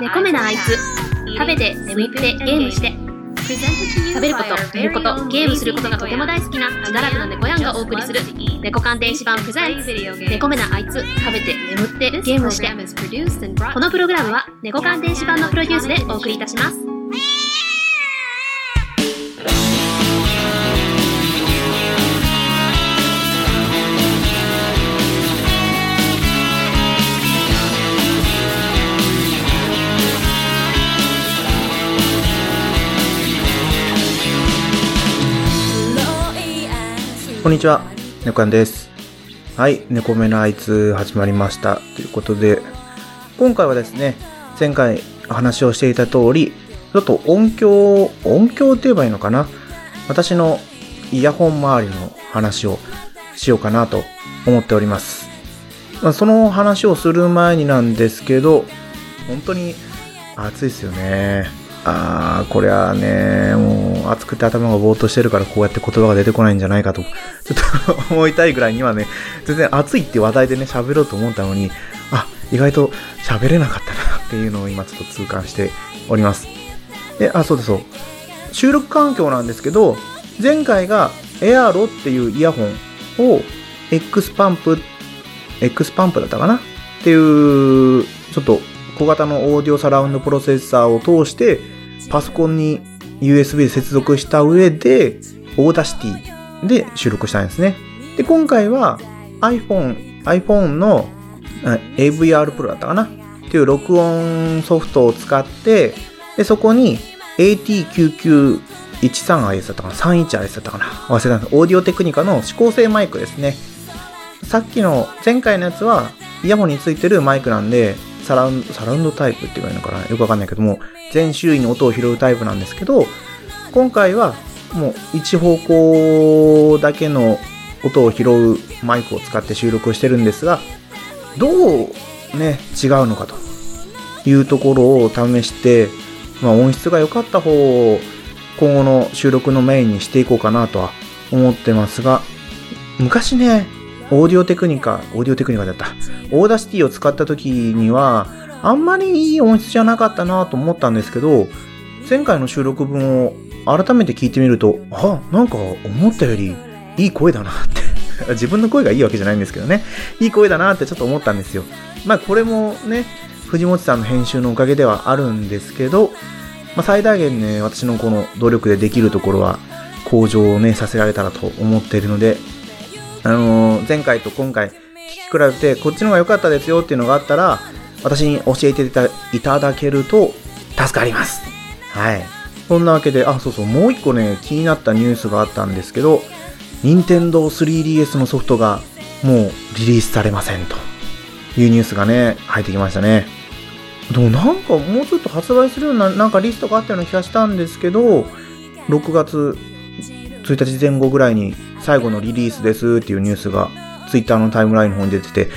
猫目なあいつ食べて眠ってゲームして。食べること寝ることゲームすることがとても大好きな自堕落な猫やんがお送りする猫鑑電子版プレゼンツ猫目なあいつ食べて。眠ってゲームしてこのプログラムは猫鑑電子版のプロデュースでお送りいたしますこんにちは、猫やんです。はい、猫目のあいつ始まりました。ということで、今回はですね、前回話をしていた通り、ちょっと音響、音響って言えばいいのかな？私のイヤホン周りの話をしようかなと思っております。まあ、その話をする前になんですけど、本当に暑いですよね。あー、これはね、もう暑くて頭がぼーっとしてるからこうやって言葉が出てこないんじゃないかと、ちょっと思いたいぐらいにはね、全然暑いって話題でね、喋ろうと思ったのに、あ、意外と喋れなかったなっていうのを今ちょっと痛感しております。で、あ、そうだそう。収録環境なんですけど、前回がエアロっていうイヤホンを X パンプ、X パンプだったかな？っていう、ちょっと小型のオーディオサラウンドプロセッサーを通して、パソコンに USB で接続した上で、 Audacity で収録したんですね。で、今回は iPhone、iPhone の AVR Pro だったかな？っていう録音ソフトを使って、で、そこに AT9913IS だったかな ?31IS だったかな？忘れたんです。オーディオテクニカの指向性マイクですね。さっきの前回のやつはイヤホンについてるマイクなんで、サラウンド、サラウンドタイプって言われるのかな？よくわかんないけども、全周囲の音を拾うタイプなんですけど、今回はもう一方向だけの音を拾うマイクを使って収録をしてるんですが、どうね、違うのかと。いうところを試して、まあ音質が良かった方を今後の収録のメインにしていこうかなとは思ってますが、昔ね、オーディオテクニカ、オーディオテクニカだった。 Audacity を使った時には、あんまりいい音質じゃなかったなと思ったんですけど、前回の収録分を改めて聞いてみると、あ、なんか思ったよりいい声だなって。自分の声がいいわけじゃないんですけどね。いい声だなってちょっと思ったんですよ。まあこれもね、藤本さんの編集のおかげではあるんですけど、まあ最大限ね、私のこの努力でできるところは向上をね、させられたらと思っているので、あのー前回と今回聞き比べてこっちの方が良かったですよっていうのがあったら私に教えていただけると助かります。はい。そんなわけであそうそうもう一個ね気になったニュースがあったんですけど任天堂 3DS のソフトがもうリリースされませんと。いうニュースがね入ってきましたね。でもなんかもうちょっと発売するようななんかリストがあったような気がしたんですけど6月1日前後ぐらいに最後のリリースですっていうニュースが Twitter のタイムラインの方に出てて、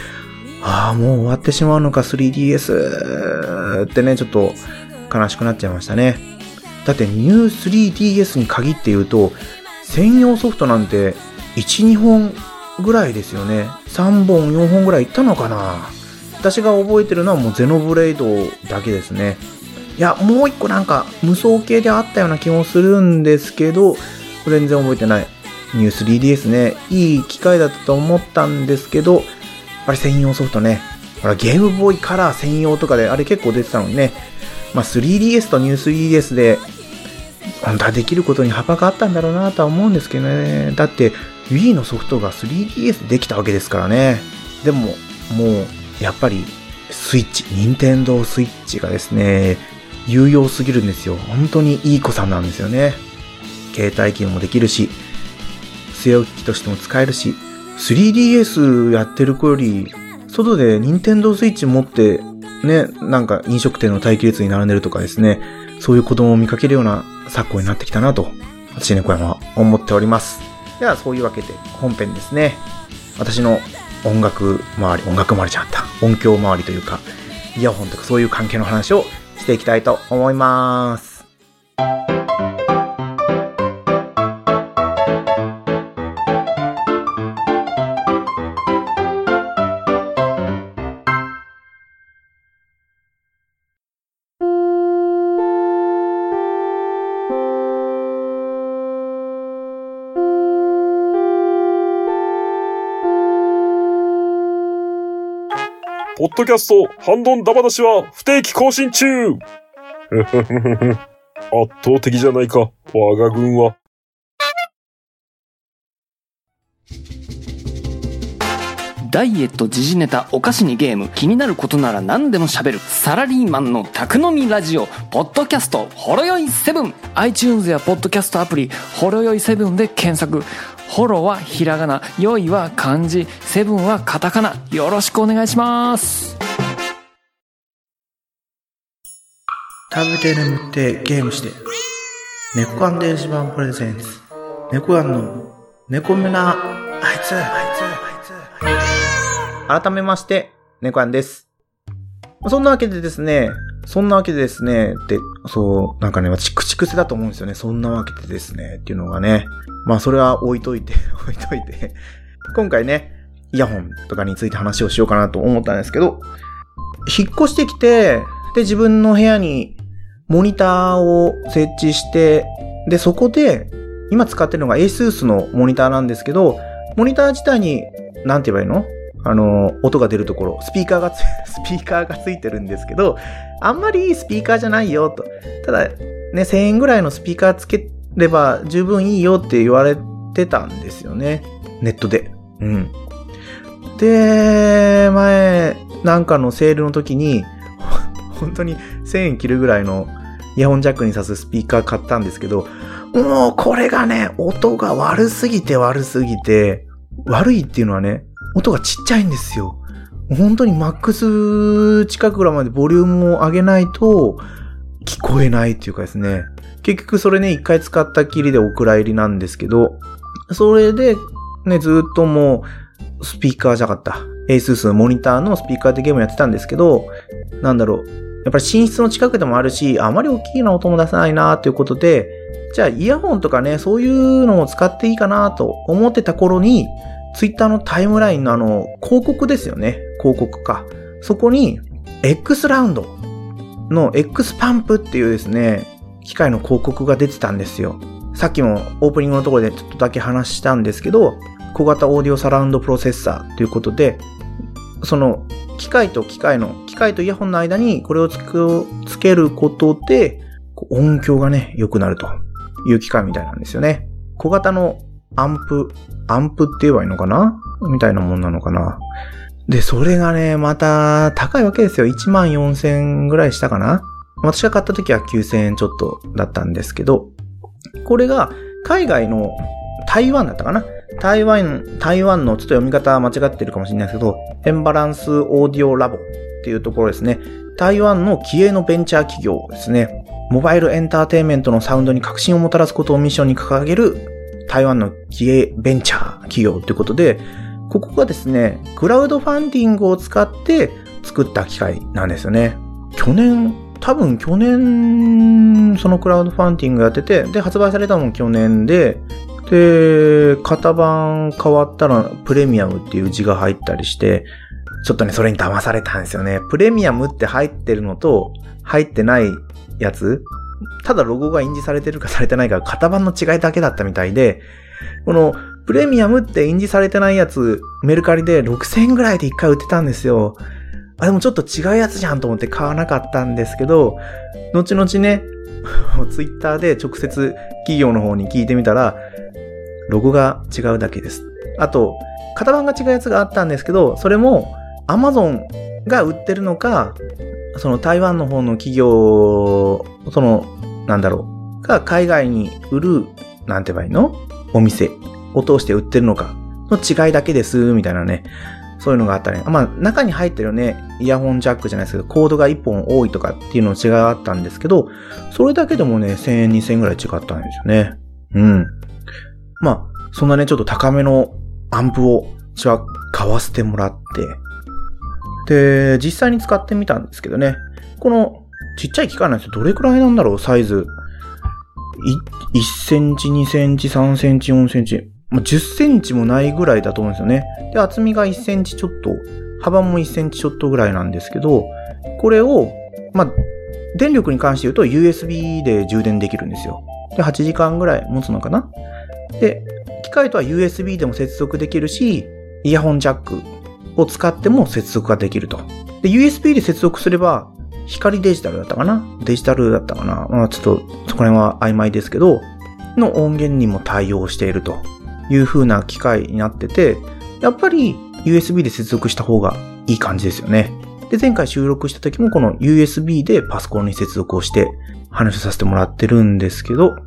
ああ、もう終わってしまうのか 3DS ってね、ちょっと悲しくなっちゃいましたね。だってニュー 3DS に限って言うと、専用ソフトなんて1、2本ぐらいですよね。3本、4本ぐらいいったのかな私が覚えてるのはもうゼノブレイドだけですね。いや、もう一個なんか無双系であったような気もするんですけど、全然覚えてない。ニュー 3DS ね、いい機械だったと思ったんですけど、あれ専用ソフトね、ほらゲームボーイカラー専用とかであれ結構出てたのにね、まあ 3DS とニュー 3DS で、本当はできることに幅があったんだろうなとは思うんですけどね。だって Wii のソフトが 3DS でできたわけですからね。でも、もう、やっぱり、スイッチ、任天堂スイッチがですね、有用すぎるんですよ。本当にいい子さんなんですよね。携帯機能もできるし、据え置き機としても使えるし、3DS やってる子より、外で任天堂スイッチ持って、ね、なんか飲食店の待機列に並んでるとかですね、そういう子供を見かけるような昨今になってきたなと、私ね、小山は思っております。では、そういうわけで本編ですね。私の音楽周り、音楽周りじゃなかった。音響周りというか、イヤホンとかそういう関係の話をしていきたいと思います。ポッドキャスト、ハンドンダバダシは不定期更新中 圧倒的じゃないか、我が軍は。ダイエット、時事ネタ、お菓子にゲーム、気になることなら何でも喋る、サラリーマンの宅飲みラジオ、ポッドキャスト、ほろよい7。iTunes やポッドキャストアプリ、ほろよい7で検索。ホロはひらがな、よいは漢字、セブンはカタカナ。よろしくお願いします。食べて眠ってゲームして。猫缶電子版プレゼンツ。猫缶の猫目なあいつ、あいつ、あいつ。改めまして、猫缶です。そんなわけでですね、そんなわけでですね、って、そう、なんかね、私、口癖だと思うんですよね。そんなわけでですね、っていうのがね。まあ、それは置いといて、置いといて。今回ね、イヤホンとかについて話をしようかなと思ったんですけど、引っ越してきて、で、自分の部屋にモニターを設置して、で、そこで、今使ってるのが ASUS のモニターなんですけど、モニター自体に、なんて言えばいいのあの、音が出るところ、スピーカーがつ、スピーカーがついてるんですけど、あんまりいいスピーカーじゃないよ、と。ただ、ね、1000円ぐらいのスピーカーつければ十分いいよって言われてたんですよね。ネットで。うん。で、前、なんかのセールの時に、本当に1000円切るぐらいのイヤホンジャックに挿すスピーカー買ったんですけど、もうこれがね、音が悪すぎて悪すぎて、悪いっていうのはね、音がちっちゃいんですよ。本当にマックス近くらまでボリュームを上げないと聞こえないっていうかですね。結局それね、一回使ったきりでお蔵入りなんですけど、それでね、ずっともうスピーカーじゃなかった。ASUS のモニターのスピーカーでゲームやってたんですけど、なんだろう。やっぱり寝室の近くでもあるし、あまり大きいな音も出さないなということで、じゃあイヤホンとかね、そういうのを使っていいかなと思ってた頃に、ツイッターのタイムラインのあの、広告ですよね。広告か。そこに、X ラウンドの X パンプっていうですね、機械の広告が出てたんですよ。さっきもオープニングのところでちょっとだけ話したんですけど、小型オーディオサラウンドプロセッサーということで、その機械と機械の、機械とイヤホンの間にこれをつつけることで、音響がね、良くなるという機械みたいなんですよね。小型のアンプ、アンプって言えばいいのかな？みたいなもんなのかなで、それがね、また高いわけですよ。1万4000円ぐらいしたかな私が買った時は9000円ちょっとだったんですけど、これが海外の台湾だったかな？台湾、台湾のちょっと読み方間違ってるかもしれないですけど、エンバランスオーディオラボっていうところですね。台湾の気鋭のベンチャー企業ですね。モバイルエンターテインメントのサウンドに革新をもたらすことをミッションに掲げる台湾の気鋭ベンチャー企業ということで、ここがですね、クラウドファンディングを使って作った機械なんですよね。去年、多分去年、そのクラウドファンディングやってて、で、発売されたのも去年で、で、型番変わったらプレミアムっていう字が入ったりして、ちょっとね、それに騙されたんですよね。プレミアムって入ってるのと、入ってないやつただロゴが印字されてるかされてないか、型番の違いだけだったみたいで、この、プレミアムって印字されてないやつ、メルカリで6000円ぐらいで一回売ってたんですよ。あ、でもちょっと違うやつじゃんと思って買わなかったんですけど、後々ね、ツイッターで直接企業の方に聞いてみたら、ロゴが違うだけです。あと、型番が違うやつがあったんですけど、それも Amazon が売ってるのか、その台湾の方の企業、その、なんだろう、が海外に売る、なんて言えばいいの？お店を通して売ってるのかの違いだけです、みたいなね。そういうのがあったり、まあ中に入ってるね、イヤホンジャックじゃないですけど、コードが1本多いとかっていうの違いがあったんですけど、それだけでもね、1000円、2000円ぐらい違ったんですよね。うん。まあ、そんなね、ちょっと高めのアンプを、私は買わせてもらって、で、実際に使ってみたんですけどね、このちっちゃい機械なんですよ。どれくらいなんだろう、サイズ。1センチ、2センチ、3センチ、4センチ。まあ、10センチもないぐらいだと思うんですよね。で、厚みが1センチちょっと、幅も1センチちょっとぐらいなんですけど、これを、まあ、電力に関して言うと USB で充電できるんですよ。で、8時間ぐらい持つのかなで、機械とは USB でも接続できるし、イヤホンジャックを使っても接続ができると。で、USB で接続すれば、光デジタルだったかな？デジタルだったかな？まあちょっと、そこら辺は曖昧ですけど、の音源にも対応しているという風な機械になってて、やっぱり USB で接続した方がいい感じですよね。で、前回収録した時もこの USB でパソコンに接続をして話させてもらってるんですけど、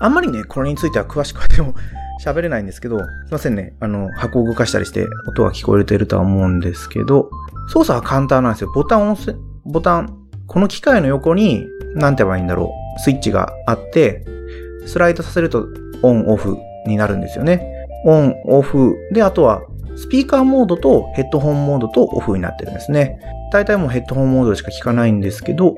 あんまりね、これについては詳しくはでも喋れないんですけど、すいませんね。あの、箱を動かしたりして音が聞こえてるとは思うんですけど、操作は簡単なんですよ。ボタンを押す、ボタン、この機械の横に、なんて言えばいいんだろう。スイッチがあって、スライドさせるとオンオフになるんですよね。オン、オフ。で、あとは、スピーカーモードとヘッドホンモードとオフになってるんですね。大体もうヘッドホンモードしか聞かないんですけど、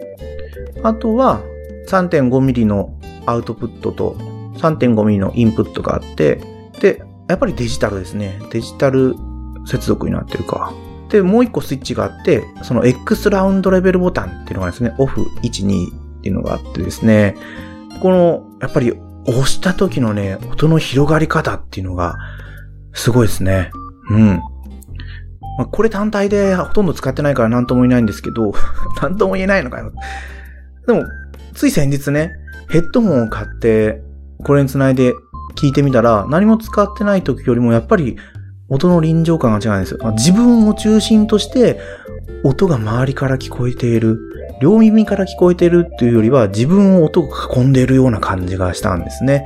あとは 3.5mm のアウトプットと 3.5mm のインプットがあって、で、やっぱりデジタルですね。デジタル接続になってるか。で、もう一個スイッチがあって、その X ラウンドレベルボタンっていうのがですね、オフ1、2っていうのがあってですね、この、やっぱり押した時のね、音の広がり方っていうのが、すごいですね。うん。まあ、これ単体でほとんど使ってないから何とも言えないんですけど、何とも言えないのかよ。でも、つい先日ね、ヘッドホンを買って、これにつないで聞いてみたら、何も使ってない時よりもやっぱり音の臨場感が違うんですよ。自分を中心として音が周りから聞こえている。両耳から聞こえているっていうよりは自分を音が囲んでいるような感じがしたんですね。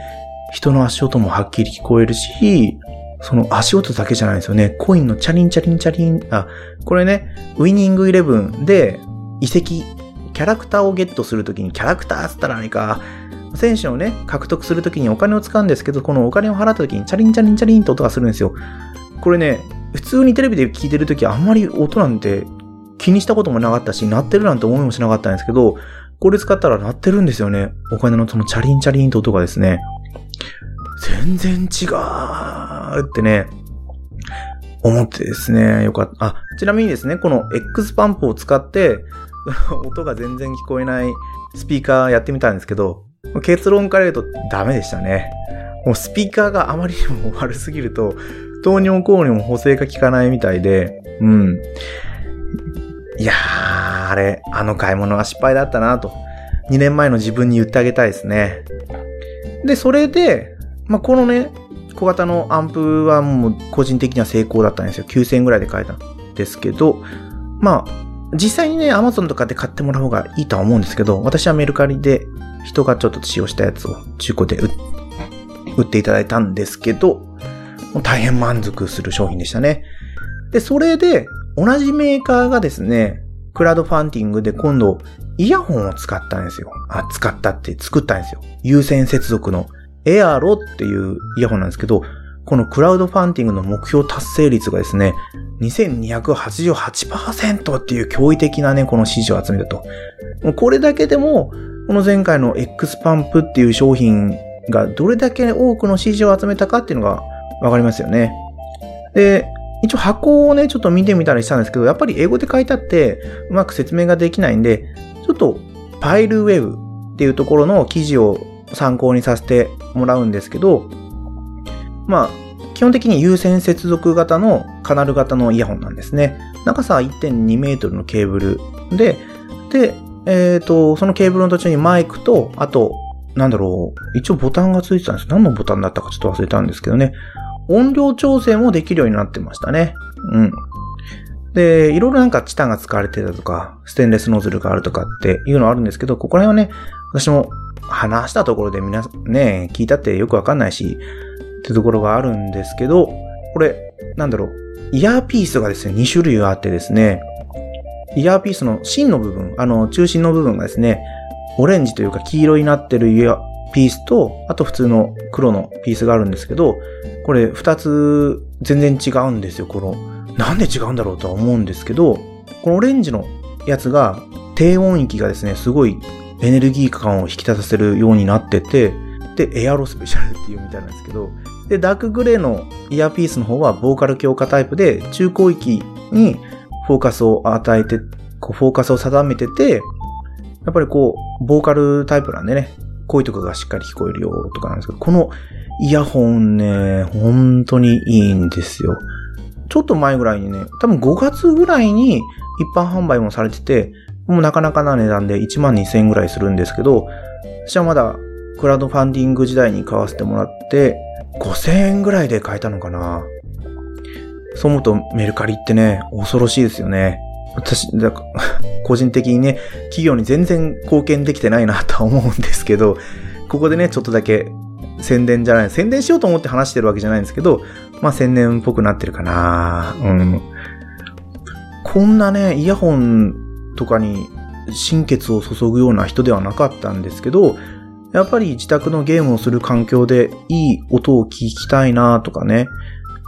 人の足音もはっきり聞こえるし、その足音だけじゃないですよね。コインのチャリンチャリンチャリン、あ、これね、ウィニングイレブンで遺跡、キャラクターをゲットするときに、キャラクターっつったら何か、選手をね、獲得するときにお金を使うんですけど、このお金を払ったときにチャリンチャリンチャリンと音がするんですよ。これね、普通にテレビで聞いてるときあんまり音なんて気にしたこともなかったし、鳴ってるなんて思いもしなかったんですけど、これ使ったら鳴ってるんですよね。お金のそのチャリンチャリンと音がですね。全然違うってね、思ってですね、よかった。あ、ちなみにですね、この X パンプを使って、音が全然聞こえないスピーカーやってみたんですけど、結論から言うとダメでしたね。もうスピーカーがあまりにも悪すぎると、糖尿効にも補正が効かないみたいで、うん。いやー、あれ、あの買い物は失敗だったなと。2年前の自分に言ってあげたいですね。で、それで、まあ、このね、小型のアンプはもう個人的には成功だったんですよ。9000円ぐらいで買えたんですけど、まあ、実際にね、Amazon とかで買ってもらう方がいいとは思うんですけど、私はメルカリで人がちょっと使用したやつを中古で売っていただいたんですけど、もう大変満足する商品でしたね。で、それで、同じメーカーがですね、クラウドファンディングで今度、イヤホンを使ったんですよ。あ、使ったって作ったんですよ。有線接続のエアロっていうイヤホンなんですけど、このクラウドファンディングの目標達成率がですね、2288%っていう驚異的なね、この支持を集めたと。これだけでも、この前回の X パンプっていう商品がどれだけ多くの支持を集めたかっていうのがわかりますよね。で、一応箱をね、ちょっと見てみたりしたんですけど、やっぱり英語で書いてあって、うまく説明ができないんで、ちょっと、パイルウェブっていうところの記事を参考にさせてもらうんですけど、まあ、基本的に有線接続型のカナル型のイヤホンなんですね。長さは1.2メートルのケーブルで、で、えっ、ー、と、そのケーブルの途中にマイクと、あと、なんだろう、一応ボタンがついてたんです。何のボタンだったかちょっと忘れたんですけどね。音量調整もできるようになってましたね。うん。で、いろいろなんかチタンが使われてたとか、ステンレスノズルがあるとかっていうのあるんですけど、ここら辺はね、私も話したところで皆ね、聞いたってよくわかんないし、ってところがあるんですけど、これ、なんだろう、イヤーピースがですね、2種類あってですね、イヤーピースの芯の部分、あの、中心の部分がですね、オレンジというか黄色になってるイヤーピースと、あと普通の黒のピースがあるんですけど、これ2つ全然違うんですよ、この。なんで違うんだろうとは思うんですけど、このオレンジのやつが低音域がですね、すごいエネルギー感を引き立たせるようになってて、で、エアロスペシャルっていうみたいなんですけど、で、ダークグレーのイヤーピースの方はボーカル強化タイプで、中高域にフォーカスを与えて、こう、フォーカスを定めてて、やっぱりこう、ボーカルタイプなんでね、声とかがしっかり聞こえるよとかなんですけど、このイヤホンね、本当にいいんですよ。ちょっと前ぐらいにね、多分5月ぐらいに一般販売もされてて、もうなかなかな値段で1万2000円ぐらいするんですけど、私はまだクラウドファンディング時代に買わせてもらって、5000円ぐらいで買えたのかな。そう思うとメルカリってね、恐ろしいですよね。私、だ 個人的にね、企業に全然貢献できてないなとは思うんですけど、ここでね、ちょっとだけ宣伝じゃない、宣伝しようと思って話してるわけじゃないんですけど、まあ宣伝っぽくなってるかなうん。こんなね、イヤホンとかに心血を注ぐような人ではなかったんですけど、やっぱり自宅のゲームをする環境でいい音を聞きたいなとかね、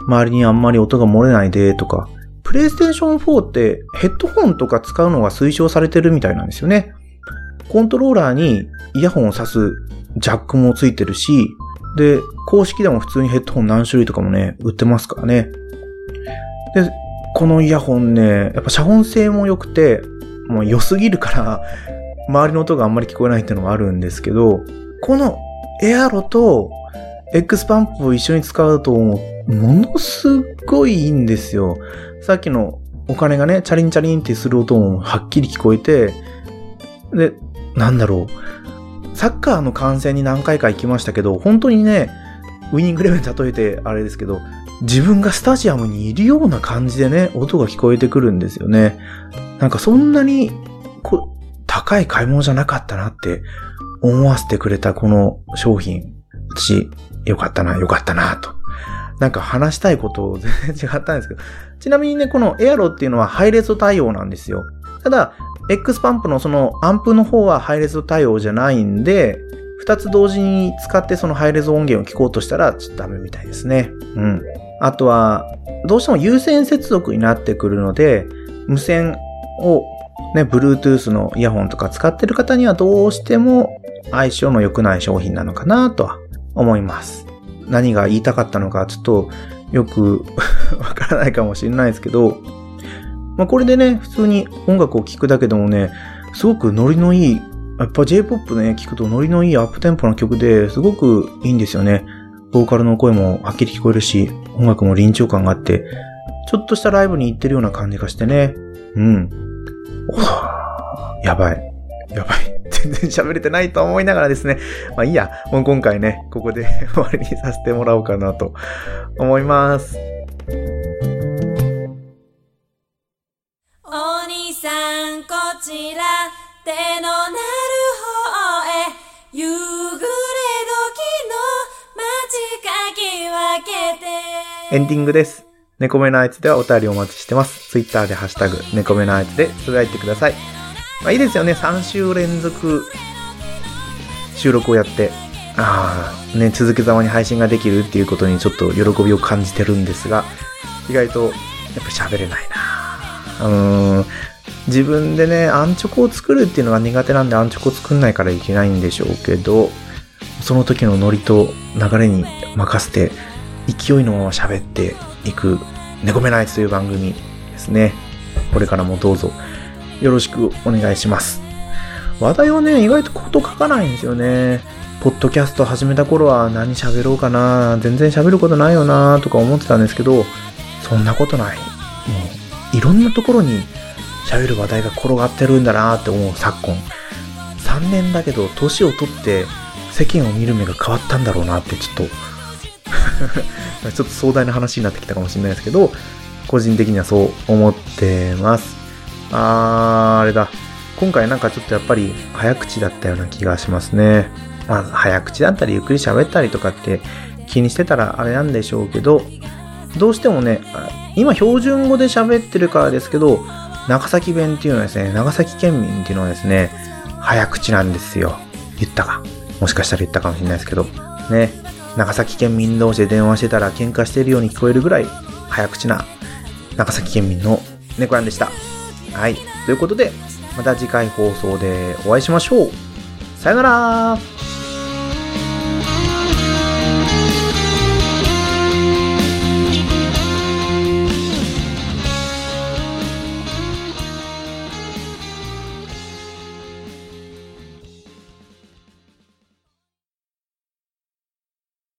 周りにあんまり音が漏れないでとか、プレイステーション4ってヘッドホンとか使うのが推奨されてるみたいなんですよね。コントローラーにイヤホンを挿すジャックもついてるし、で、公式でも普通にヘッドホン何種類とかもね、売ってますからね。で、このイヤホンね、やっぱ遮音性も良くて、もう良すぎるから、周りの音があんまり聞こえないっていうのがあるんですけど、このエアロと X パンプを一緒に使うと、ものすごいいいんですよ。さっきのお金がね、チャリンチャリンってする音もはっきり聞こえて、で、なんだろう。サッカーの観戦に何回か行きましたけど、本当にね、ウィニングレベル例えてあれですけど、自分がスタジアムにいるような感じでね、音が聞こえてくるんですよね。なんかそんなに、こ高い買い物じゃなかったなって思わせてくれたこの商品。私、よかったな、よかったな、と。なんか話したいこと 全然違ったんですけど。ちなみにね、このエアロっていうのはハイレゾ対応なんですよ。ただ、X パンプのそのアンプの方はハイレゾ対応じゃないんで、二つ同時に使ってそのハイレゾ音源を聞こうとしたらちょっとダメみたいですね。うん。あとは、どうしても有線接続になってくるので、無線をね、Bluetooth のイヤホンとか使ってる方にはどうしても相性の良くない商品なのかなとは思います。何が言いたかったのかちょっとよく わからないかもしれないですけど、まあ、これでね、普通に音楽を聴くだけでもね、すごくノリのいい、やっぱ J-POP ね、聴くとノリのいいアップテンポな曲ですごくいいんですよね。ボーカルの声もはっきり聞こえるし、音楽も臨場感があって、ちょっとしたライブに行ってるような感じがしてね。うん。おーやばい。やばい。全然喋れてないと思いながらですね。まあいいや。もう今回ね、ここで 終わりにさせてもらおうかなと思います。お兄さんこちら手のなる方へ夕暮れ時の街かき分けてエンディングです。猫目のあいつではお便りお待ちしてます。ツイッターでハッシュタグ、猫目のあいつでつぶやいてください。まあいいですよね。3週連続収録をやって、ああ、ね、続けざまに配信ができるっていうことにちょっと喜びを感じてるんですが、意外とやっぱ喋れないなうん。自分でね、アンチョコを作るっていうのが苦手なんでアンチョコ作んないからいけないんでしょうけど、その時のノリと流れに任せて、勢いのまま喋っていく、猫目ナイツという番組ですね。これからもどうぞよろしくお願いします。話題はね、意外とこと書かないんですよね。ポッドキャスト始めた頃は何喋ろうかな、全然喋ることないよな、とか思ってたんですけど、そんなことない。もう、いろんなところに喋る話題が転がってるんだなって思う昨今。3年だけど、年を取って世間を見る目が変わったんだろうなってちょっと ちょっと壮大な話になってきたかもしれないですけど、個人的にはそう思ってます。あー、あれだ。今回なんかちょっとやっぱり早口だったような気がしますね。まあ、早口だったりゆっくり喋ったりとかって気にしてたらあれなんでしょうけど、どうしてもね、今標準語で喋ってるからですけど、長崎弁っていうのはですね、長崎県民っていうのはですね、早口なんですよ。言ったか。もしかしたら言ったかもしれないですけど。ね。長崎県民同士で電話してたら喧嘩してるように聞こえるぐらい早口な長崎県民の猫やんでした。はい。ということで、また次回放送でお会いしましょう。さよなら